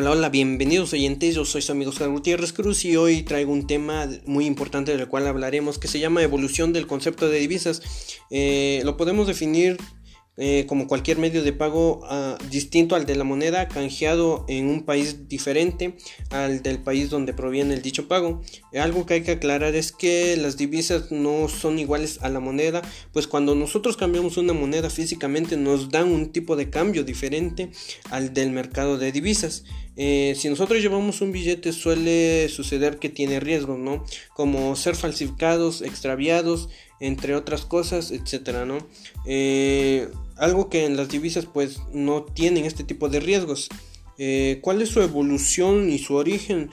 Hola, hola, bienvenidos oyentes, yo soy su amigo Oscar Gutiérrez Cruz y hoy traigo un tema muy importante del cual hablaremos que se llama evolución del concepto de divisas. Eh, lo podemos definir eh, como cualquier medio de pago ah, distinto al de la moneda, canjeado en un país diferente al del país donde proviene el dicho pago. Algo que hay que aclarar es que las divisas no son iguales a la moneda, pues cuando nosotros cambiamos una moneda físicamente nos dan un tipo de cambio diferente al del mercado de divisas. Eh, si nosotros llevamos un billete suele suceder que tiene riesgos, ¿no? Como ser falsificados, extraviados, entre otras cosas, etcétera, ¿no? Eh, algo que en las divisas pues no tienen este tipo de riesgos. Eh, ¿Cuál es su evolución y su origen?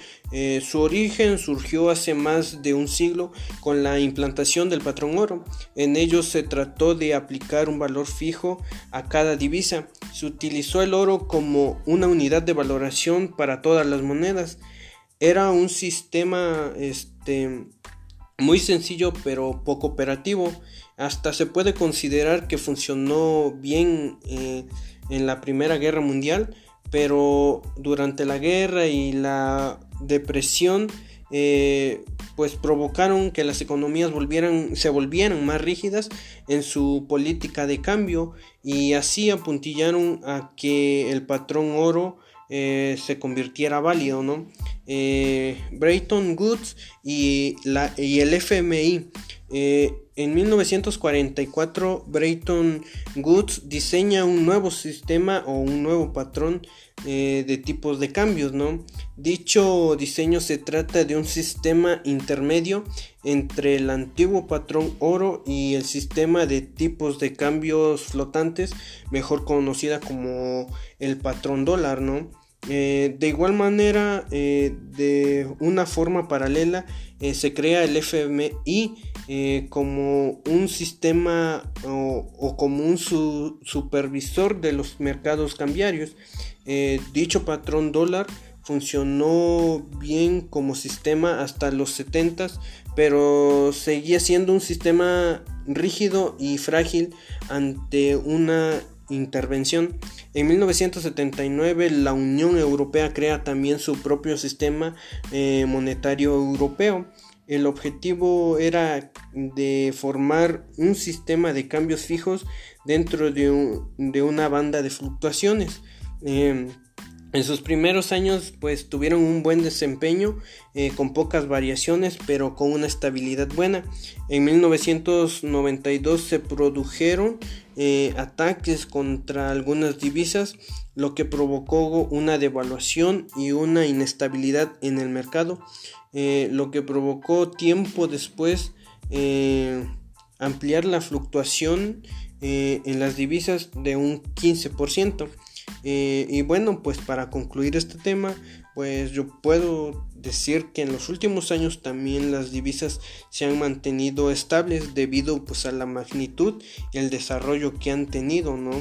Su origen surgió hace más de un siglo con la implantación del patrón oro. En ello se trató de aplicar un valor fijo a cada divisa. Se utilizó el oro como una unidad de valoración para todas las monedas. Era un sistema este, muy sencillo pero poco operativo. Hasta se puede considerar que funcionó bien eh, en la Primera Guerra Mundial, pero durante la guerra y la depresión eh, pues provocaron que las economías volvieran, se volvieran más rígidas en su política de cambio y así apuntillaron a que el patrón oro eh, se convirtiera válido, ¿no? Eh, Brayton Goods y, la, y el FMI. Eh, en 1944, Brayton Goods diseña un nuevo sistema o un nuevo patrón de tipos de cambios, ¿no? Dicho diseño se trata de un sistema intermedio entre el antiguo patrón oro y el sistema de tipos de cambios flotantes, mejor conocida como el patrón dólar, ¿no? Eh, de igual manera, eh, de una forma paralela, eh, se crea el FMI como un sistema o, como un supervisor de los mercados cambiarios. dicho patrón dólar funcionó bien como sistema hasta los 70 pero seguía siendo un sistema rígido y frágil ante una intervención. En 1979 la Unión Europea crea también su propio sistema eh, monetario europeo. El objetivo era de formar un sistema de cambios fijos dentro de, una banda de fluctuaciones. Em, en sus primeros años pues tuvieron un buen desempeño eh, con pocas variaciones pero con una estabilidad buena. En 1992 se produjeron eh, ataques contra algunas divisas lo que provocó una devaluación y una inestabilidad en el mercado eh, lo que provocó tiempo después ampliar la fluctuación en las divisas de un 15%. Eh, y bueno, pues para concluir este tema, pues yo puedo decir que en los últimos años también las divisas se han mantenido estables debido pues a la magnitud y el desarrollo que han tenido, ¿no?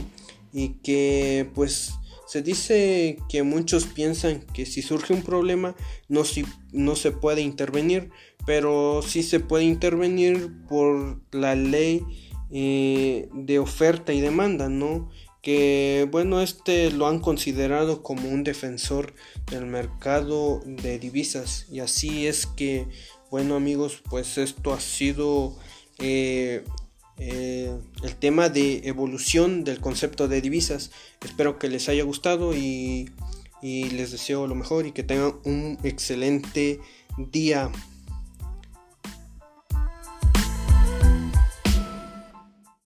Y que pues se dice que muchos piensan que si surge un problema no, si, no se puede intervenir, pero sí se puede intervenir por la ley eh, de oferta y demanda, ¿no? Que bueno, este lo han considerado como un defensor del mercado de divisas y así es que bueno amigos, pues esto ha sido eh, eh, el tema de evolución del concepto de divisas. Espero que les haya gustado y, y les deseo lo mejor y que tengan un excelente día.